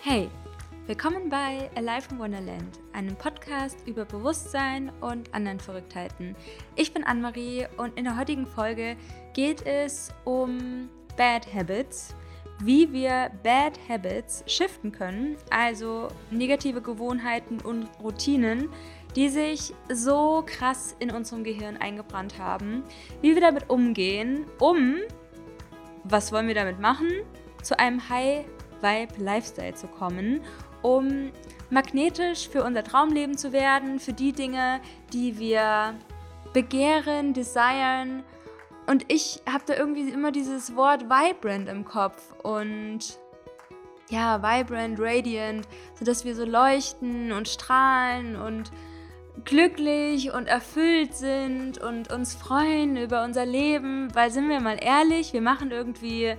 Hey, willkommen bei Alive in Wonderland, einem Podcast über Bewusstsein und anderen Verrücktheiten. Ich bin Anne-Marie und in der heutigen Folge geht es um Bad Habits, wie wir Bad Habits shiften können, also negative Gewohnheiten und Routinen, die sich so krass in unserem Gehirn eingebrannt haben, wie wir damit umgehen, um, was wollen wir damit machen, zu einem High Vibe Lifestyle zu kommen, um magnetisch für unser Traumleben zu werden, für die Dinge, die wir begehren, desiren. Und ich habe da irgendwie immer dieses Wort vibrant im Kopf und ja, vibrant, radiant, sodass wir so leuchten und strahlen und glücklich und erfüllt sind und uns freuen über unser Leben, weil sind wir mal ehrlich, wir machen irgendwie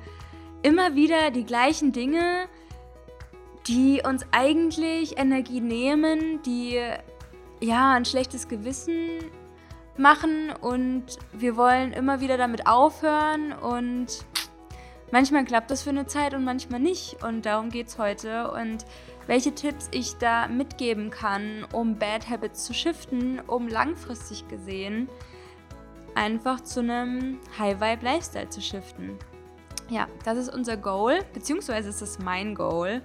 immer wieder die gleichen Dinge, die uns eigentlich Energie nehmen, die ja ein schlechtes Gewissen machen und wir wollen immer wieder damit aufhören und manchmal klappt das für eine Zeit und manchmal nicht und darum geht es heute und welche Tipps ich da mitgeben kann, um Bad Habits zu shiften, um langfristig gesehen einfach zu einem High Vibe Lifestyle zu shiften. Ja, das ist unser Goal, beziehungsweise ist es mein Goal.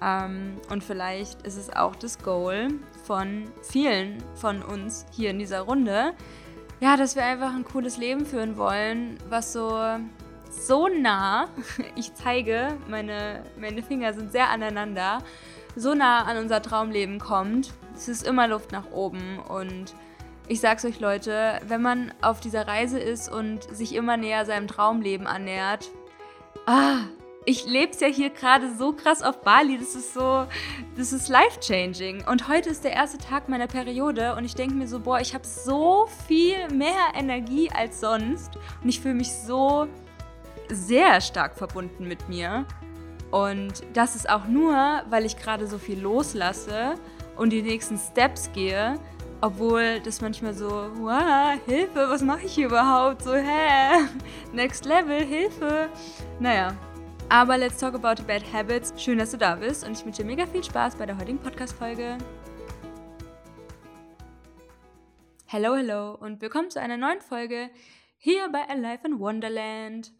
Ähm, und vielleicht ist es auch das Goal von vielen von uns hier in dieser Runde. Ja, dass wir einfach ein cooles Leben führen wollen, was so, so nah, ich zeige, meine, meine Finger sind sehr aneinander, so nah an unser Traumleben kommt. Es ist immer Luft nach oben und ich sag's euch Leute, wenn man auf dieser Reise ist und sich immer näher seinem Traumleben annähert, ah, ich lebe es ja hier gerade so krass auf Bali, das ist so, das ist life-changing. Und heute ist der erste Tag meiner Periode und ich denke mir so, boah, ich habe so viel mehr Energie als sonst und ich fühle mich so sehr stark verbunden mit mir. Und das ist auch nur, weil ich gerade so viel loslasse und die nächsten Steps gehe, obwohl das manchmal so, wow, Hilfe, was mache ich hier überhaupt? So, hä? Next Level, Hilfe. Naja. Aber let's talk about bad habits. Schön, dass du da bist und ich wünsche dir mega viel Spaß bei der heutigen Podcast-Folge. Hello, hello und willkommen zu einer neuen Folge hier bei Alive in Wonderland.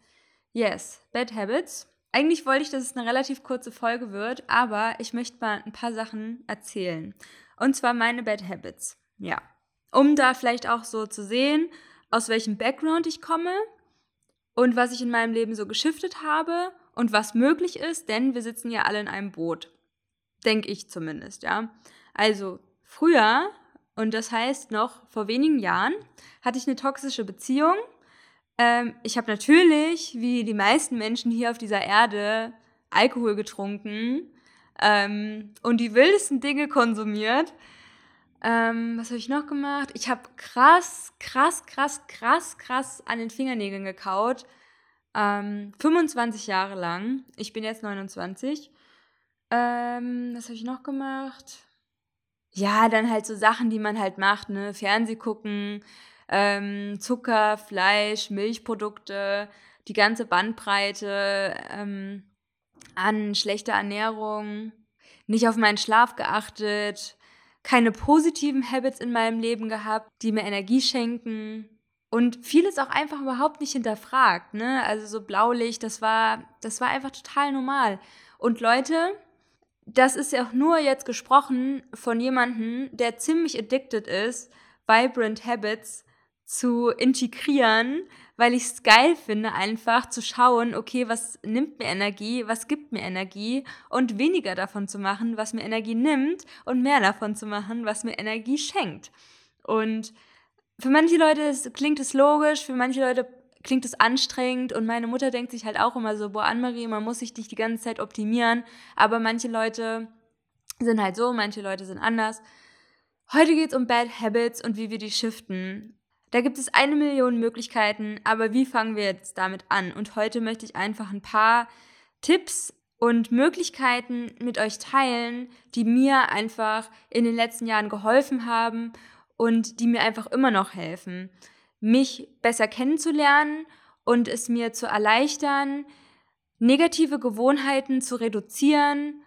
Yes, Bad Habits. Eigentlich wollte ich, dass es eine relativ kurze Folge wird, aber ich möchte mal ein paar Sachen erzählen. Und zwar meine Bad Habits. Ja. Um da vielleicht auch so zu sehen, aus welchem Background ich komme und was ich in meinem Leben so geschiftet habe und was möglich ist, denn wir sitzen ja alle in einem Boot. Denke ich zumindest, ja. Also früher, und das heißt noch vor wenigen Jahren, hatte ich eine toxische Beziehung. Ähm, ich habe natürlich, wie die meisten Menschen hier auf dieser Erde, Alkohol getrunken ähm, und die wildesten Dinge konsumiert. Ähm, was habe ich noch gemacht? Ich habe krass, krass, krass, krass, krass an den Fingernägeln gekaut. Ähm, 25 Jahre lang. Ich bin jetzt 29. Ähm, was habe ich noch gemacht? Ja, dann halt so Sachen, die man halt macht, ne? Fernseh gucken, ähm, Zucker, Fleisch, Milchprodukte, die ganze Bandbreite ähm, an schlechter Ernährung, nicht auf meinen Schlaf geachtet, keine positiven Habits in meinem Leben gehabt, die mir Energie schenken und vieles auch einfach überhaupt nicht hinterfragt, ne? Also so Blaulicht, das war das war einfach total normal. Und Leute, das ist ja auch nur jetzt gesprochen von jemandem, der ziemlich addicted ist, Vibrant Habits zu integrieren, weil ich es geil finde, einfach zu schauen, okay, was nimmt mir Energie, was gibt mir Energie und weniger davon zu machen, was mir Energie nimmt und mehr davon zu machen, was mir Energie schenkt. Und für manche Leute klingt es logisch, für manche Leute klingt es anstrengend und meine Mutter denkt sich halt auch immer so, boah, Anne-Marie, man muss sich nicht die ganze Zeit optimieren, aber manche Leute sind halt so, manche Leute sind anders. Heute geht es um Bad Habits und wie wir die shiften. Da gibt es eine Million Möglichkeiten, aber wie fangen wir jetzt damit an? Und heute möchte ich einfach ein paar Tipps und Möglichkeiten mit euch teilen, die mir einfach in den letzten Jahren geholfen haben und die mir einfach immer noch helfen, mich besser kennenzulernen und es mir zu erleichtern, negative Gewohnheiten zu reduzieren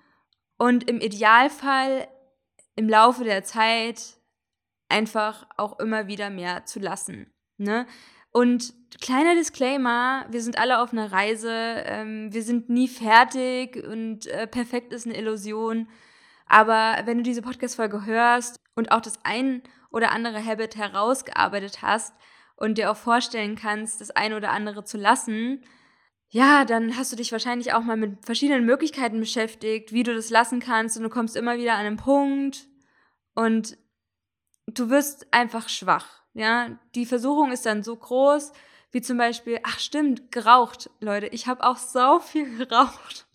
und im Idealfall im Laufe der Zeit einfach auch immer wieder mehr zu lassen. Ne? Und kleiner Disclaimer, wir sind alle auf einer Reise, ähm, wir sind nie fertig und äh, perfekt ist eine Illusion. Aber wenn du diese Podcast-Folge hörst und auch das ein oder andere Habit herausgearbeitet hast und dir auch vorstellen kannst, das ein oder andere zu lassen, ja, dann hast du dich wahrscheinlich auch mal mit verschiedenen Möglichkeiten beschäftigt, wie du das lassen kannst und du kommst immer wieder an einen Punkt und du wirst einfach schwach. Ja, die Versuchung ist dann so groß, wie zum Beispiel, ach stimmt, geraucht, Leute. Ich habe auch so viel geraucht.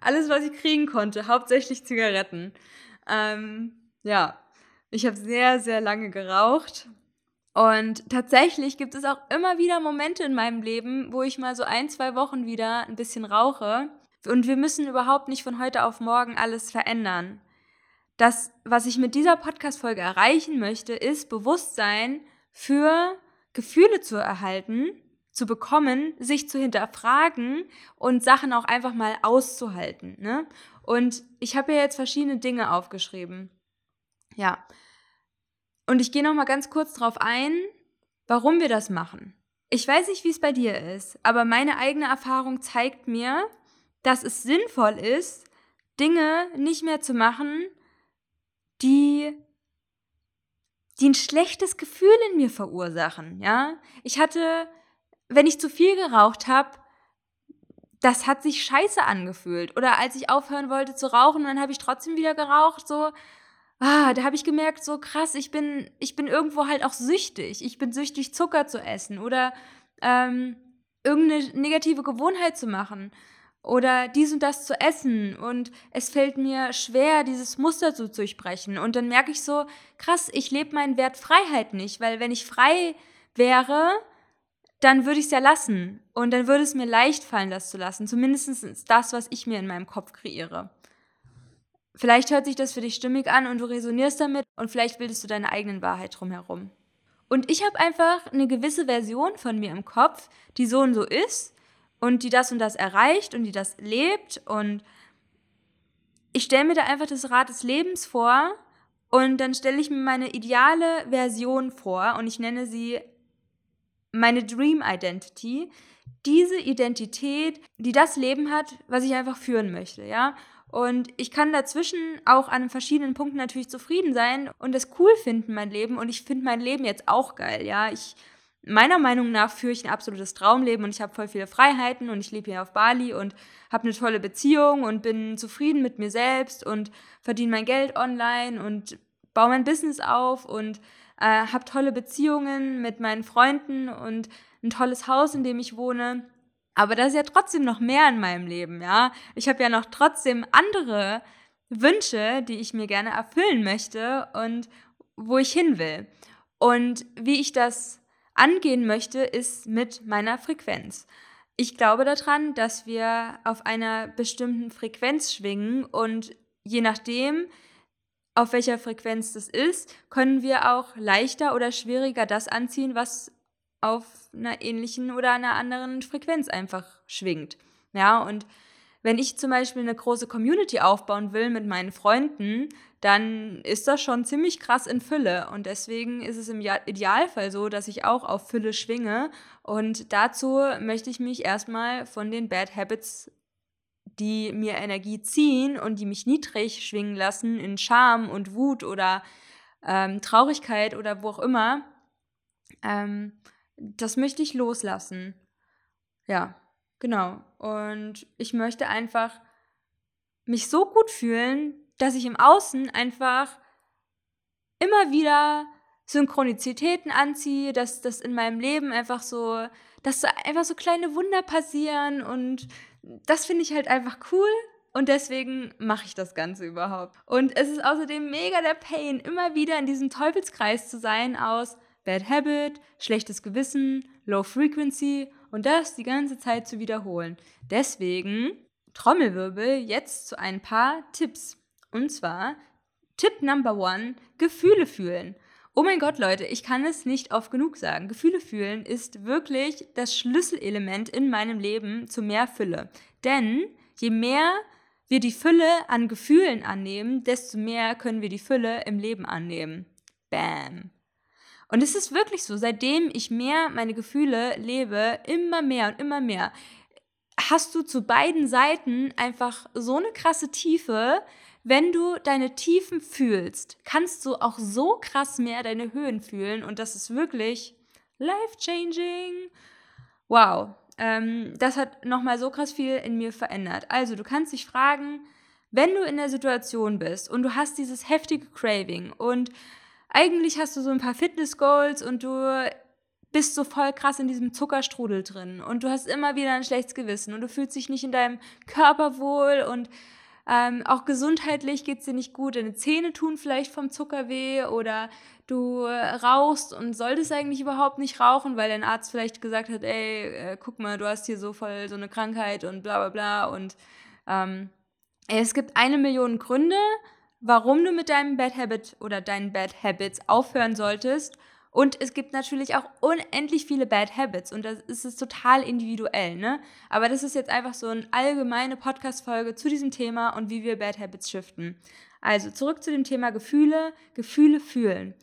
Alles, was ich kriegen konnte, hauptsächlich Zigaretten. Ähm, ja, ich habe sehr, sehr lange geraucht. Und tatsächlich gibt es auch immer wieder Momente in meinem Leben, wo ich mal so ein, zwei Wochen wieder ein bisschen rauche. Und wir müssen überhaupt nicht von heute auf morgen alles verändern das, was ich mit dieser Podcast-Folge erreichen möchte, ist Bewusstsein für Gefühle zu erhalten, zu bekommen, sich zu hinterfragen und Sachen auch einfach mal auszuhalten. Ne? Und ich habe ja jetzt verschiedene Dinge aufgeschrieben. Ja. Und ich gehe noch mal ganz kurz darauf ein, warum wir das machen. Ich weiß nicht, wie es bei dir ist, aber meine eigene Erfahrung zeigt mir, dass es sinnvoll ist, Dinge nicht mehr zu machen, die, die ein schlechtes Gefühl in mir verursachen, ja. Ich hatte, wenn ich zu viel geraucht habe, das hat sich scheiße angefühlt. Oder als ich aufhören wollte zu rauchen, dann habe ich trotzdem wieder geraucht, so, ah, da habe ich gemerkt, so krass, ich bin, ich bin irgendwo halt auch süchtig. Ich bin süchtig, Zucker zu essen oder ähm, irgendeine negative Gewohnheit zu machen oder dies und das zu essen und es fällt mir schwer, dieses Muster zu durchbrechen. Und dann merke ich so, krass, ich lebe meinen Wert Freiheit nicht, weil wenn ich frei wäre, dann würde ich es ja lassen. Und dann würde es mir leicht fallen, das zu lassen. Zumindest das, was ich mir in meinem Kopf kreiere. Vielleicht hört sich das für dich stimmig an und du resonierst damit und vielleicht bildest du deine eigenen Wahrheit drumherum. Und ich habe einfach eine gewisse Version von mir im Kopf, die so und so ist und die das und das erreicht und die das lebt und ich stelle mir da einfach das Rad des Lebens vor und dann stelle ich mir meine ideale Version vor und ich nenne sie meine Dream Identity. Diese Identität, die das Leben hat, was ich einfach führen möchte, ja. Und ich kann dazwischen auch an verschiedenen Punkten natürlich zufrieden sein und das cool finden, mein Leben. Und ich finde mein Leben jetzt auch geil, ja. Ich meiner Meinung nach führe ich ein absolutes Traumleben und ich habe voll viele Freiheiten und ich lebe hier auf Bali und habe eine tolle Beziehung und bin zufrieden mit mir selbst und verdiene mein Geld online und baue mein Business auf und äh, habe tolle Beziehungen mit meinen Freunden und ein tolles Haus, in dem ich wohne. Aber da ist ja trotzdem noch mehr in meinem Leben, ja. Ich habe ja noch trotzdem andere Wünsche, die ich mir gerne erfüllen möchte und wo ich hin will. Und wie ich das angehen möchte, ist mit meiner Frequenz. Ich glaube daran, dass wir auf einer bestimmten Frequenz schwingen und je nachdem, auf welcher Frequenz das ist, können wir auch leichter oder schwieriger das anziehen, was auf einer ähnlichen oder einer anderen Frequenz einfach schwingt. Ja, und wenn ich zum Beispiel eine große Community aufbauen will mit meinen Freunden, dann ist das schon ziemlich krass in Fülle. Und deswegen ist es im Idealfall so, dass ich auch auf Fülle schwinge. Und dazu möchte ich mich erstmal von den Bad Habits, die mir Energie ziehen und die mich niedrig schwingen lassen, in Scham und Wut oder ähm, Traurigkeit oder wo auch immer, ähm, das möchte ich loslassen. Ja, genau. Und ich möchte einfach mich so gut fühlen, dass ich im Außen einfach immer wieder Synchronizitäten anziehe, dass das in meinem Leben einfach so, dass einfach so kleine Wunder passieren und das finde ich halt einfach cool und deswegen mache ich das Ganze überhaupt. Und es ist außerdem mega der Pain, immer wieder in diesem Teufelskreis zu sein aus Bad Habit, schlechtes Gewissen, Low Frequency und das die ganze Zeit zu wiederholen. Deswegen Trommelwirbel jetzt zu ein paar Tipps. Und zwar Tipp Number One, Gefühle fühlen. Oh mein Gott, Leute, ich kann es nicht oft genug sagen. Gefühle fühlen ist wirklich das Schlüsselelement in meinem Leben zu mehr Fülle. Denn je mehr wir die Fülle an Gefühlen annehmen, desto mehr können wir die Fülle im Leben annehmen. Bam. Und es ist wirklich so, seitdem ich mehr meine Gefühle lebe, immer mehr und immer mehr, hast du zu beiden Seiten einfach so eine krasse Tiefe. Wenn du deine Tiefen fühlst, kannst du auch so krass mehr deine Höhen fühlen und das ist wirklich life-changing. Wow, ähm, das hat nochmal so krass viel in mir verändert. Also, du kannst dich fragen, wenn du in der Situation bist und du hast dieses heftige Craving und eigentlich hast du so ein paar Fitness-Goals und du bist so voll krass in diesem Zuckerstrudel drin und du hast immer wieder ein schlechtes Gewissen und du fühlst dich nicht in deinem Körper wohl und ähm, auch gesundheitlich geht es dir nicht gut. Deine Zähne tun vielleicht vom Zucker weh oder du rauchst und solltest eigentlich überhaupt nicht rauchen, weil dein Arzt vielleicht gesagt hat, ey, äh, guck mal, du hast hier so voll so eine Krankheit und bla bla bla und ähm, es gibt eine Million Gründe, warum du mit deinem Bad Habit oder deinen Bad Habits aufhören solltest. Und es gibt natürlich auch unendlich viele Bad Habits und das ist es total individuell, ne? Aber das ist jetzt einfach so eine allgemeine Podcast-Folge zu diesem Thema und wie wir Bad Habits shiften. Also zurück zu dem Thema Gefühle, Gefühle fühlen.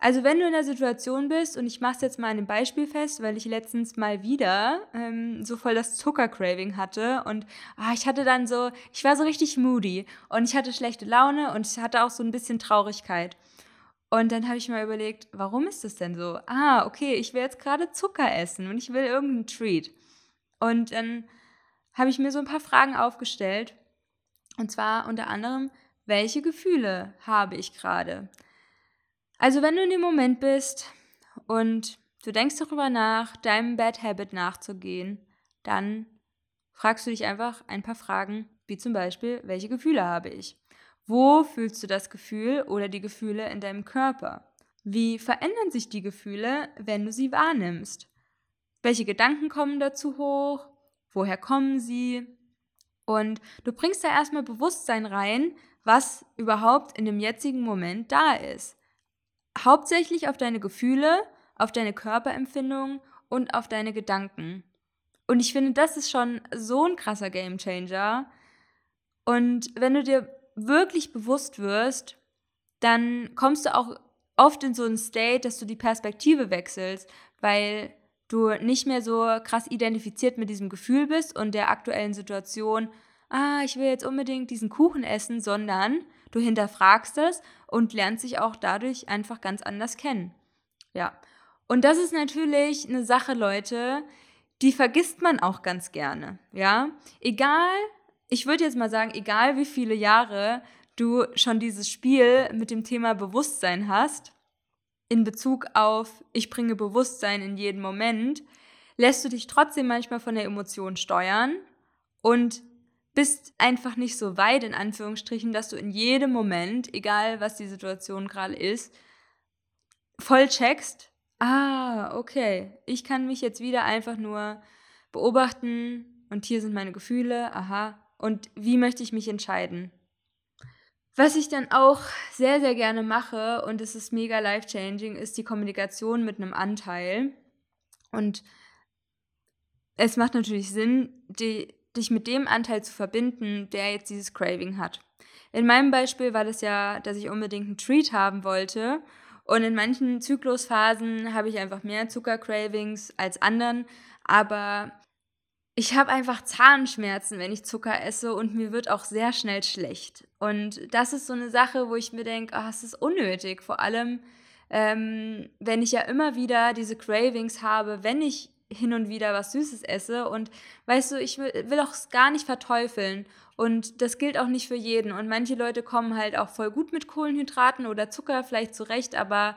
Also wenn du in der Situation bist, und ich mache es jetzt mal an einem Beispiel fest, weil ich letztens mal wieder ähm, so voll das Zuckercraving hatte und ah, ich hatte dann so, ich war so richtig moody und ich hatte schlechte Laune und ich hatte auch so ein bisschen Traurigkeit. Und dann habe ich mir überlegt, warum ist das denn so? Ah, okay, ich will jetzt gerade Zucker essen und ich will irgendeinen Treat. Und dann habe ich mir so ein paar Fragen aufgestellt. Und zwar unter anderem, welche Gefühle habe ich gerade? Also wenn du in dem Moment bist und du denkst darüber nach, deinem Bad Habit nachzugehen, dann fragst du dich einfach ein paar Fragen, wie zum Beispiel, welche Gefühle habe ich? Wo fühlst du das Gefühl oder die Gefühle in deinem Körper? Wie verändern sich die Gefühle, wenn du sie wahrnimmst? Welche Gedanken kommen dazu hoch? Woher kommen sie? Und du bringst da erstmal Bewusstsein rein, was überhaupt in dem jetzigen Moment da ist hauptsächlich auf deine Gefühle, auf deine Körperempfindungen und auf deine Gedanken. Und ich finde, das ist schon so ein krasser Gamechanger. Und wenn du dir wirklich bewusst wirst, dann kommst du auch oft in so einen State, dass du die Perspektive wechselst, weil du nicht mehr so krass identifiziert mit diesem Gefühl bist und der aktuellen Situation, ah, ich will jetzt unbedingt diesen Kuchen essen, sondern du hinterfragst es und lernst sich auch dadurch einfach ganz anders kennen. Ja. Und das ist natürlich eine Sache, Leute, die vergisst man auch ganz gerne. Ja. Egal, ich würde jetzt mal sagen, egal wie viele Jahre du schon dieses Spiel mit dem Thema Bewusstsein hast, in Bezug auf ich bringe Bewusstsein in jeden Moment, lässt du dich trotzdem manchmal von der Emotion steuern und bist einfach nicht so weit, in Anführungsstrichen, dass du in jedem Moment, egal was die Situation gerade ist, voll checkst, ah, okay, ich kann mich jetzt wieder einfach nur beobachten und hier sind meine Gefühle, aha, und wie möchte ich mich entscheiden? Was ich dann auch sehr, sehr gerne mache, und es ist mega life-changing, ist die Kommunikation mit einem Anteil. Und es macht natürlich Sinn, die, dich mit dem Anteil zu verbinden, der jetzt dieses Craving hat. In meinem Beispiel war das ja, dass ich unbedingt einen Treat haben wollte. Und in manchen Zyklusphasen habe ich einfach mehr Zuckercravings als anderen. Aber ich habe einfach Zahnschmerzen, wenn ich Zucker esse und mir wird auch sehr schnell schlecht. Und das ist so eine Sache, wo ich mir denke, oh, es ist unnötig. Vor allem, ähm, wenn ich ja immer wieder diese Cravings habe, wenn ich hin und wieder was Süßes esse. Und weißt du, ich will, auch gar nicht verteufeln. Und das gilt auch nicht für jeden. Und manche Leute kommen halt auch voll gut mit Kohlenhydraten oder Zucker vielleicht zurecht, aber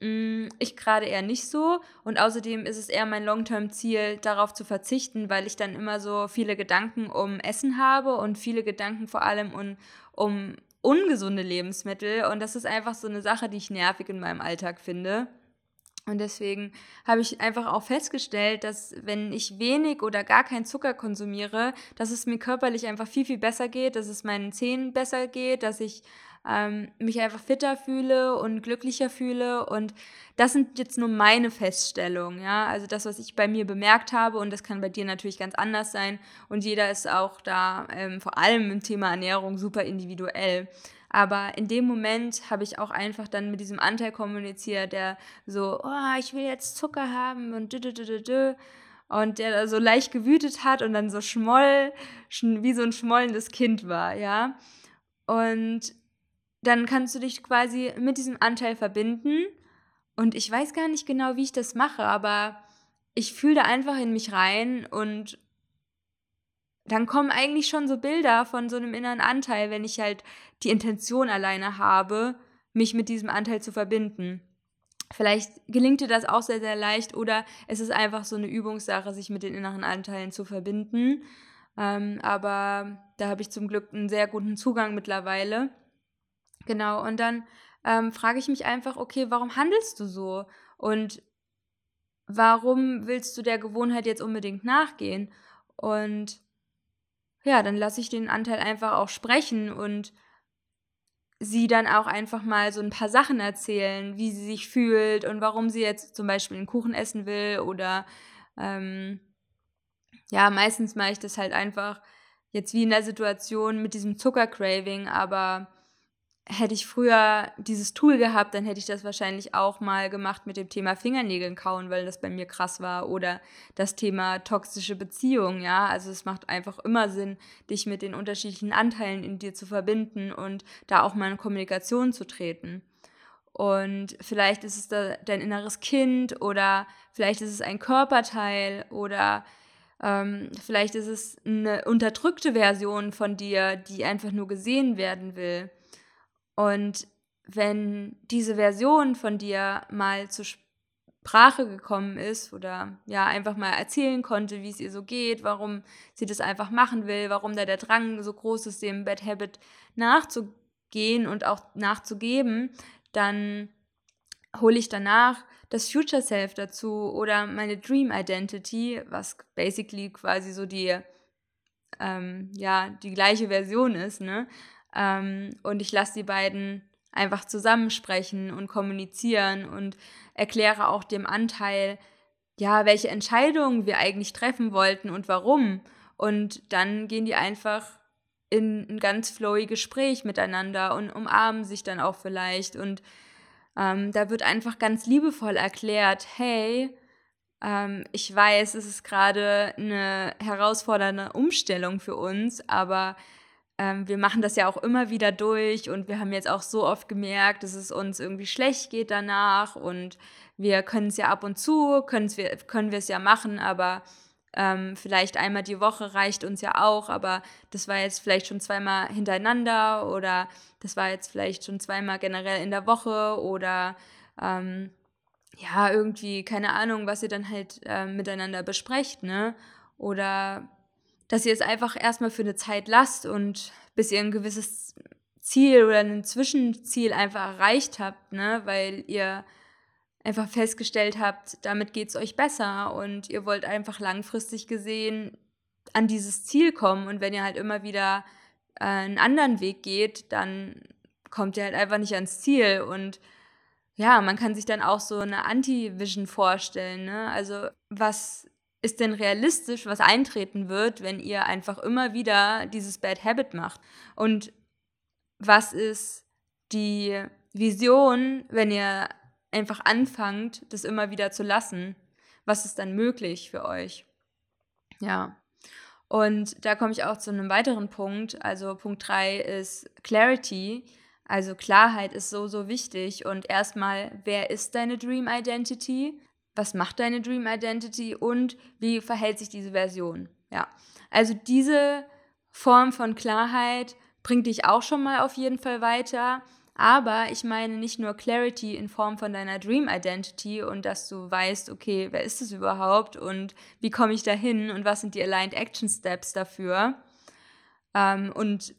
ich gerade eher nicht so. Und außerdem ist es eher mein Long-Term-Ziel, darauf zu verzichten, weil ich dann immer so viele Gedanken um Essen habe und viele Gedanken vor allem um, um ungesunde Lebensmittel. Und das ist einfach so eine Sache, die ich nervig in meinem Alltag finde. Und deswegen habe ich einfach auch festgestellt, dass wenn ich wenig oder gar keinen Zucker konsumiere, dass es mir körperlich einfach viel, viel besser geht, dass es meinen Zähnen besser geht, dass ich ähm, mich einfach fitter fühle und glücklicher fühle. Und das sind jetzt nur meine Feststellungen, ja. Also das, was ich bei mir bemerkt habe, und das kann bei dir natürlich ganz anders sein. Und jeder ist auch da, ähm, vor allem im Thema Ernährung, super individuell. Aber in dem Moment habe ich auch einfach dann mit diesem Anteil kommuniziert, der so, oh, ich will jetzt Zucker haben und dü, dü, dü, dü, dü. Und der da so leicht gewütet hat und dann so schmoll, wie so ein schmollendes Kind war, ja. Und dann kannst du dich quasi mit diesem Anteil verbinden. Und ich weiß gar nicht genau, wie ich das mache, aber ich fühle da einfach in mich rein und dann kommen eigentlich schon so Bilder von so einem inneren Anteil, wenn ich halt die Intention alleine habe, mich mit diesem Anteil zu verbinden. Vielleicht gelingt dir das auch sehr, sehr leicht oder es ist einfach so eine Übungssache, sich mit den inneren Anteilen zu verbinden. Ähm, aber da habe ich zum Glück einen sehr guten Zugang mittlerweile. Genau, und dann ähm, frage ich mich einfach, okay, warum handelst du so? Und warum willst du der Gewohnheit jetzt unbedingt nachgehen? Und ja, dann lasse ich den Anteil einfach auch sprechen und sie dann auch einfach mal so ein paar Sachen erzählen, wie sie sich fühlt und warum sie jetzt zum Beispiel einen Kuchen essen will oder ähm, ja, meistens mache ich das halt einfach jetzt wie in der Situation mit diesem Zuckercraving, aber hätte ich früher dieses Tool gehabt, dann hätte ich das wahrscheinlich auch mal gemacht mit dem Thema Fingernägeln kauen, weil das bei mir krass war. Oder das Thema toxische Beziehung, ja. Also es macht einfach immer Sinn, dich mit den unterschiedlichen Anteilen in dir zu verbinden und da auch mal in Kommunikation zu treten. Und vielleicht ist es da dein inneres Kind oder vielleicht ist es ein Körperteil oder ähm, vielleicht ist es eine unterdrückte Version von dir, die einfach nur gesehen werden will. Und wenn diese Version von dir mal zur Sprache gekommen ist oder ja einfach mal erzählen konnte, wie es ihr so geht, warum sie das einfach machen will, warum da der Drang so groß ist, dem Bad Habit nachzugehen und auch nachzugeben, dann hole ich danach das Future Self dazu oder meine Dream Identity, was basically quasi so die ähm, ja die gleiche Version ist, ne? Ähm, und ich lasse die beiden einfach zusammensprechen und kommunizieren und erkläre auch dem Anteil, ja, welche Entscheidungen wir eigentlich treffen wollten und warum. Und dann gehen die einfach in ein ganz flowy Gespräch miteinander und umarmen sich dann auch vielleicht. Und ähm, da wird einfach ganz liebevoll erklärt, hey, ähm, ich weiß, es ist gerade eine herausfordernde Umstellung für uns, aber ähm, wir machen das ja auch immer wieder durch und wir haben jetzt auch so oft gemerkt, dass es uns irgendwie schlecht geht danach und wir können es ja ab und zu, wir, können wir es ja machen, aber ähm, vielleicht einmal die Woche reicht uns ja auch, aber das war jetzt vielleicht schon zweimal hintereinander oder das war jetzt vielleicht schon zweimal generell in der Woche oder ähm, ja, irgendwie, keine Ahnung, was ihr dann halt äh, miteinander besprecht, ne? Oder dass ihr es einfach erstmal für eine Zeit lasst und bis ihr ein gewisses Ziel oder ein Zwischenziel einfach erreicht habt, ne? weil ihr einfach festgestellt habt, damit geht es euch besser und ihr wollt einfach langfristig gesehen an dieses Ziel kommen und wenn ihr halt immer wieder äh, einen anderen Weg geht, dann kommt ihr halt einfach nicht ans Ziel und ja, man kann sich dann auch so eine Anti-Vision vorstellen, ne? Also was ist denn realistisch, was eintreten wird, wenn ihr einfach immer wieder dieses Bad Habit macht? Und was ist die Vision, wenn ihr einfach anfangt, das immer wieder zu lassen? Was ist dann möglich für euch? Ja. Und da komme ich auch zu einem weiteren Punkt. Also Punkt 3 ist Clarity. Also Klarheit ist so, so wichtig. Und erstmal, wer ist deine Dream Identity? Was macht deine Dream Identity und wie verhält sich diese Version. Ja, also diese Form von Klarheit bringt dich auch schon mal auf jeden Fall weiter. Aber ich meine nicht nur Clarity in Form von deiner Dream Identity und dass du weißt, okay, wer ist es überhaupt und wie komme ich dahin und was sind die Aligned Action Steps dafür. Ähm, und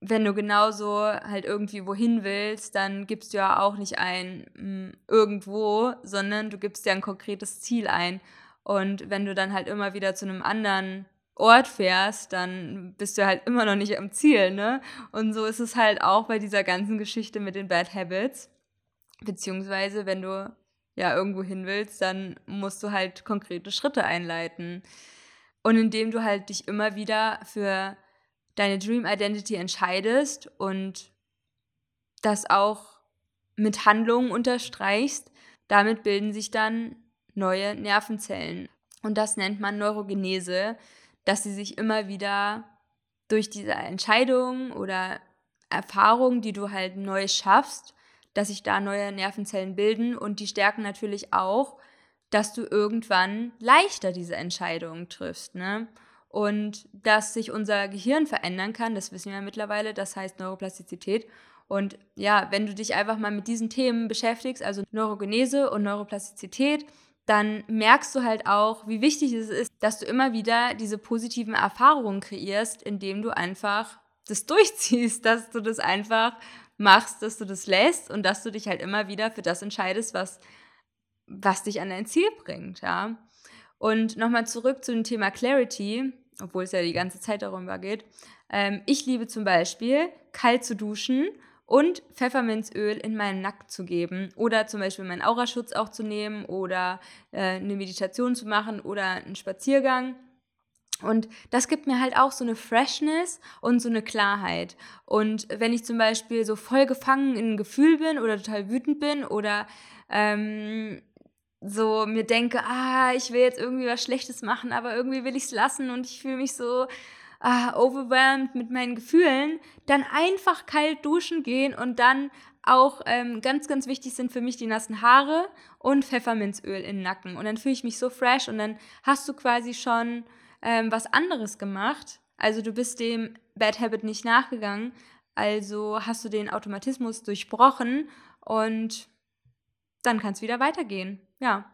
wenn du genauso halt irgendwie wohin willst, dann gibst du ja auch nicht ein mh, hm, irgendwo, sondern du gibst ja ein konkretes Ziel ein. Und wenn du dann halt immer wieder zu einem anderen Ort fährst, dann bist du halt immer noch nicht am Ziel, ne? Und so ist es halt auch bei dieser ganzen Geschichte mit den Bad Habits. Beziehungsweise, wenn du ja irgendwo hin willst, dann musst du halt konkrete Schritte einleiten. Und indem du halt dich immer wieder für deine Dream Identity entscheidest und das auch mit Handlungen unterstreichst, damit bilden sich dann neue Nervenzellen. Und das nennt man Neurogenese, dass sie sich immer wieder durch diese Entscheidung oder Erfahrung, die du halt neu schaffst, dass sich da neue Nervenzellen bilden und die stärken natürlich auch, dass du irgendwann leichter diese Entscheidungen triffst. Ne? Und dass sich unser Gehirn verändern kann, das wissen wir mittlerweile, das heißt Neuroplastizität. Und ja, wenn du dich einfach mal mit diesen Themen beschäftigst, also Neurogenese und Neuroplastizität, dann merkst du halt auch, wie wichtig es ist, dass du immer wieder diese positiven Erfahrungen kreierst, indem du einfach das durchziehst, dass du das einfach machst, dass du das lässt und dass du dich halt immer wieder für das entscheidest, was, was dich an dein Ziel bringt, ja. Und nochmal zurück zu dem Thema Clarity, obwohl es ja die ganze Zeit darüber geht. Ähm, ich liebe zum Beispiel, kalt zu duschen und Pfefferminzöl in meinen Nacken zu geben oder zum Beispiel meinen Auraschutz auch zu nehmen oder äh, eine Meditation zu machen oder einen Spaziergang. Und das gibt mir halt auch so eine Freshness und so eine Klarheit. Und wenn ich zum Beispiel so voll gefangen in ein Gefühl bin oder total wütend bin oder ähm, so mir denke, ah, ich will jetzt irgendwie was Schlechtes machen, aber irgendwie will ich es lassen und ich fühle mich so ah, overwhelmed mit meinen Gefühlen, dann einfach kalt duschen gehen und dann auch ähm, ganz, ganz wichtig sind für mich die nassen Haare und Pfefferminzöl in den Nacken. Und dann fühle ich mich so fresh und dann hast du quasi schon ähm, was anderes gemacht. Also du bist dem Bad Habit nicht nachgegangen, also hast du den Automatismus durchbrochen und dann kann es wieder weitergehen. Ja.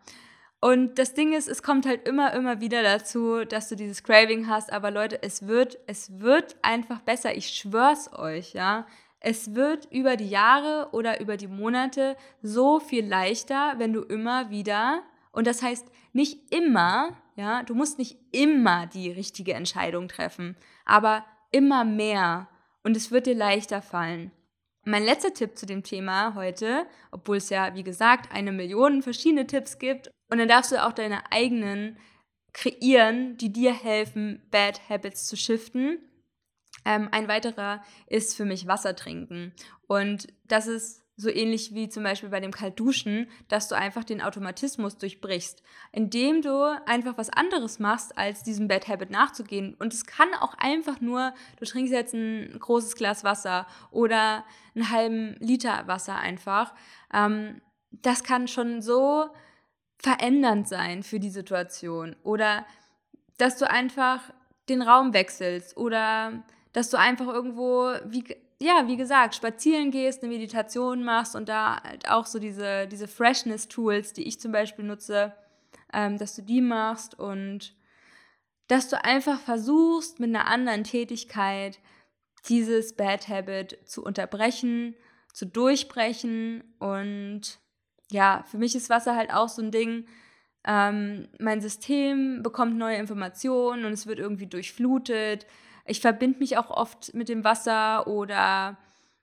Und das Ding ist, es kommt halt immer, immer wieder dazu, dass du dieses Craving hast. Aber Leute, es wird, es wird einfach besser. Ich schwör's euch, ja. Es wird über die Jahre oder über die Monate so viel leichter, wenn du immer wieder, und das heißt nicht immer, ja, du musst nicht immer die richtige Entscheidung treffen, aber immer mehr. Und es wird dir leichter fallen. Mein letzter Tipp zu dem Thema heute, obwohl es ja, wie gesagt, eine Million verschiedene Tipps gibt, und dann darfst du auch deine eigenen kreieren, die dir helfen, Bad Habits zu shiften. Ähm, ein weiterer ist für mich Wasser trinken. Und das ist so ähnlich wie zum Beispiel bei dem Kaltduschen, dass du einfach den Automatismus durchbrichst, indem du einfach was anderes machst, als diesem Bad Habit nachzugehen. Und es kann auch einfach nur, du trinkst jetzt ein großes Glas Wasser oder einen halben Liter Wasser einfach. Ähm, das kann schon so verändernd sein für die Situation. Oder dass du einfach den Raum wechselst oder dass du einfach irgendwo, wie, ja, wie gesagt, spazieren gehst, eine Meditation machst und da halt auch so diese, diese Freshness-Tools, die ich zum Beispiel nutze, ähm, dass du die machst und dass du einfach versuchst, mit einer anderen Tätigkeit dieses Bad Habit zu unterbrechen, zu durchbrechen und ja, für mich ist Wasser halt auch so ein Ding, ähm, mein System bekommt neue Informationen und es wird irgendwie durchflutet ich verbinde mich auch oft mit dem Wasser oder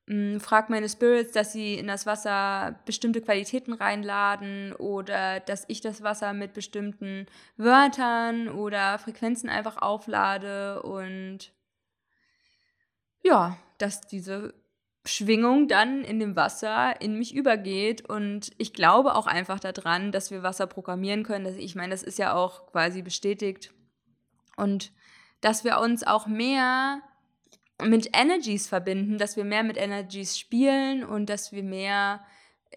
hm, frage meine Spirits, dass sie in das Wasser bestimmte Qualitäten reinladen oder dass ich das Wasser mit bestimmten Wörtern oder Frequenzen einfach auflade und ja, dass diese Schwingung dann in dem Wasser in mich übergeht und ich glaube auch einfach daran, dass wir Wasser programmieren können. Ich meine, das ist ja auch quasi bestätigt und dass wir uns auch mehr mit Energies verbinden, dass wir mehr mit Energies spielen und dass wir mehr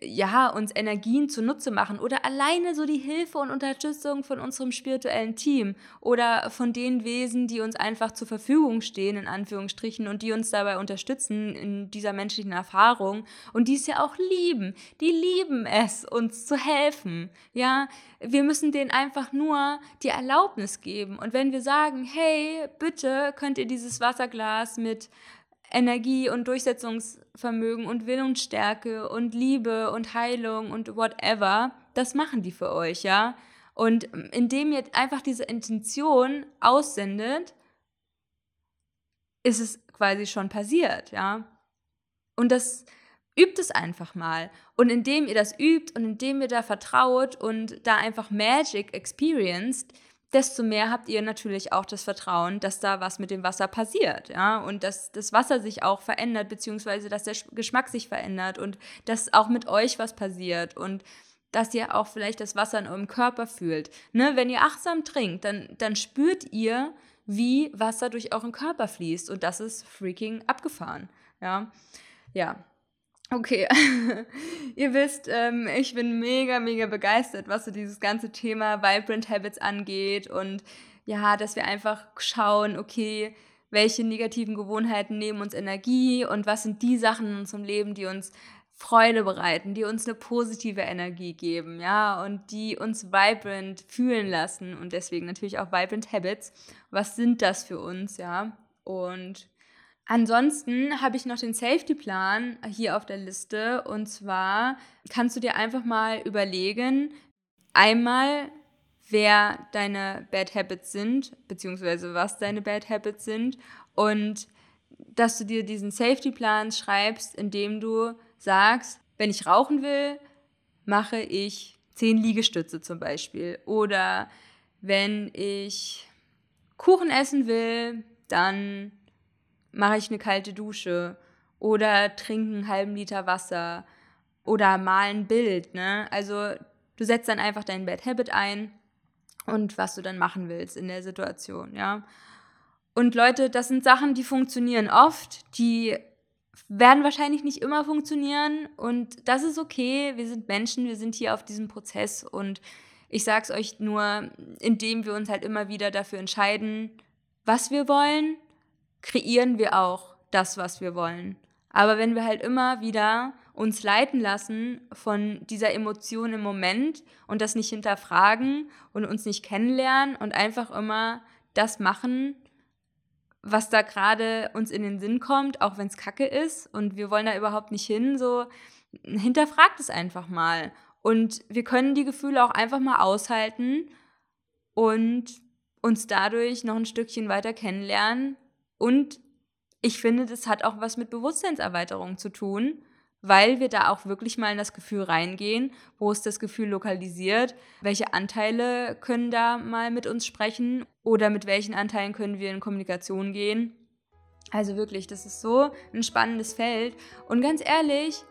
ja, uns Energien zunutze machen oder alleine so die Hilfe und Unterstützung von unserem spirituellen Team oder von den Wesen, die uns einfach zur Verfügung stehen, in Anführungsstrichen, und die uns dabei unterstützen in dieser menschlichen Erfahrung und die es ja auch lieben. Die lieben es, uns zu helfen. Ja, wir müssen denen einfach nur die Erlaubnis geben. Und wenn wir sagen, hey, bitte könnt ihr dieses Wasserglas mit Energie und Durchsetzungsvermögen und Willensstärke und Liebe und Heilung und whatever, das machen die für euch, ja. Und indem ihr einfach diese Intention aussendet, ist es quasi schon passiert, ja. Und das übt es einfach mal. Und indem ihr das übt und indem ihr da vertraut und da einfach Magic experienced, desto mehr habt ihr natürlich auch das Vertrauen, dass da was mit dem Wasser passiert, ja, und dass das Wasser sich auch verändert, beziehungsweise dass der Geschmack sich verändert und dass auch mit euch was passiert und dass ihr auch vielleicht das Wasser in eurem Körper fühlt. Ne? Wenn ihr achtsam trinkt, dann, dann spürt ihr, wie Wasser durch euren Körper fließt und das ist freaking abgefahren, ja. Ja, Okay, ihr wisst, ähm, ich bin mega, mega begeistert, was so dieses ganze Thema Vibrant Habits angeht und ja, dass wir einfach schauen, okay, welche negativen Gewohnheiten nehmen uns Energie und was sind die Sachen in unserem Leben, die uns Freude bereiten, die uns eine positive Energie geben, ja, und die uns vibrant fühlen lassen und deswegen natürlich auch Vibrant Habits. Was sind das für uns, ja? Und Ansonsten habe ich noch den Safety-Plan hier auf der Liste. Und zwar kannst du dir einfach mal überlegen, einmal, wer deine Bad Habits sind, beziehungsweise was deine Bad Habits sind. Und dass du dir diesen Safety-Plan schreibst, indem du sagst, wenn ich rauchen will, mache ich zehn Liegestütze zum Beispiel. Oder wenn ich Kuchen essen will, dann mache ich eine kalte Dusche oder trinke einen halben Liter Wasser oder mal ein Bild. Ne? Also du setzt dann einfach dein Bad Habit ein und was du dann machen willst in der Situation, ja. Und Leute, das sind Sachen, die funktionieren oft, die werden wahrscheinlich nicht immer funktionieren und das ist okay. Wir sind Menschen, wir sind hier auf diesem Prozess und ich sage es euch nur, indem wir uns halt immer wieder dafür entscheiden, was wir wollen kreieren wir auch das, was wir wollen. Aber wenn wir halt immer wieder uns leiten lassen von dieser Emotion im Moment und das nicht hinterfragen und uns nicht kennenlernen und einfach immer das machen, was da gerade uns in den Sinn kommt, auch wenn es kacke ist und wir wollen da überhaupt nicht hin, so hinterfragt es einfach mal. Und wir können die Gefühle auch einfach mal aushalten und uns dadurch noch ein Stückchen weiter kennenlernen und ich finde, das hat auch was mit Bewusstseinserweiterung zu tun, weil wir da auch wirklich mal in das Gefühl reingehen, wo ist das Gefühl lokalisiert, welche Anteile können da mal mit uns sprechen oder mit welchen Anteilen können wir in Kommunikation gehen. Also wirklich, das ist so ein spannendes Feld. Und ganz ehrlich,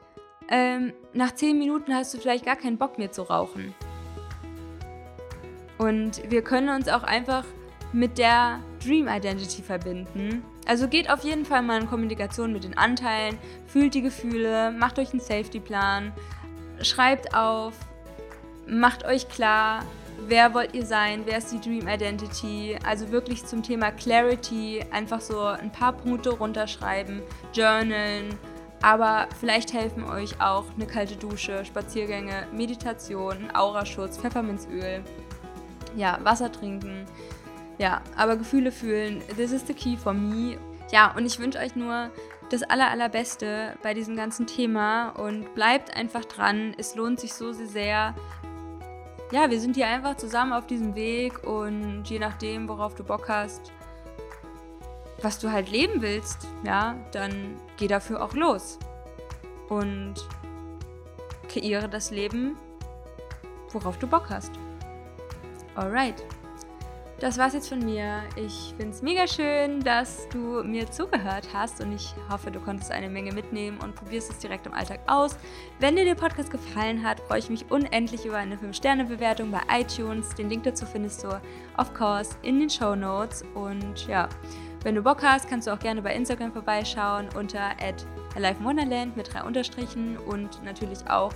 ähm, nach zehn Minuten hast du vielleicht gar keinen Bock mehr zu rauchen. Und wir können uns auch einfach mit der Dream Identity verbinden. Also geht auf jeden Fall mal in Kommunikation mit den Anteilen, fühlt die Gefühle, macht euch einen Safety-Plan, schreibt auf, macht euch klar, wer wollt ihr sein, wer ist die Dream Identity. Also wirklich zum Thema Clarity einfach so ein paar Punkte runterschreiben, journalen. Aber vielleicht helfen euch auch eine kalte Dusche, Spaziergänge, Meditation, Auraschutz, Pfefferminzöl, ja, Wasser trinken. Ja, aber Gefühle fühlen, this is the key for me. Ja, und ich wünsche euch nur das aller, allerbeste bei diesem ganzen Thema und bleibt einfach dran. Es lohnt sich so sehr. Ja, wir sind hier einfach zusammen auf diesem Weg und je nachdem, worauf du Bock hast, was du halt leben willst, ja, dann geh dafür auch los und kreiere das Leben, worauf du Bock hast. Alright das war's jetzt von mir. Ich finde es mega schön, dass du mir zugehört hast und ich hoffe, du konntest eine Menge mitnehmen und probierst es direkt im Alltag aus. Wenn dir der Podcast gefallen hat, freue ich mich unendlich über eine 5-Sterne-Bewertung bei iTunes. Den Link dazu findest du, of course, in den Show Notes. Und ja, wenn du Bock hast, kannst du auch gerne bei Instagram vorbeischauen unter Wonderland mit drei Unterstrichen und natürlich auch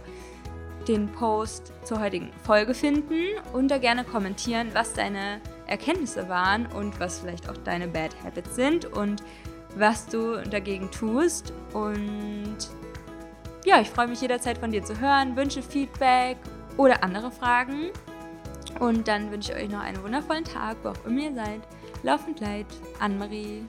den Post zur heutigen Folge finden und da gerne kommentieren, was deine Erkenntnisse waren und was vielleicht auch deine Bad Habits sind und was du dagegen tust. Und ja, ich freue mich jederzeit von dir zu hören, wünsche Feedback oder andere Fragen. Und dann wünsche ich euch noch einen wundervollen Tag, wo auch immer ihr seid. Laufend leid, Anne-Marie.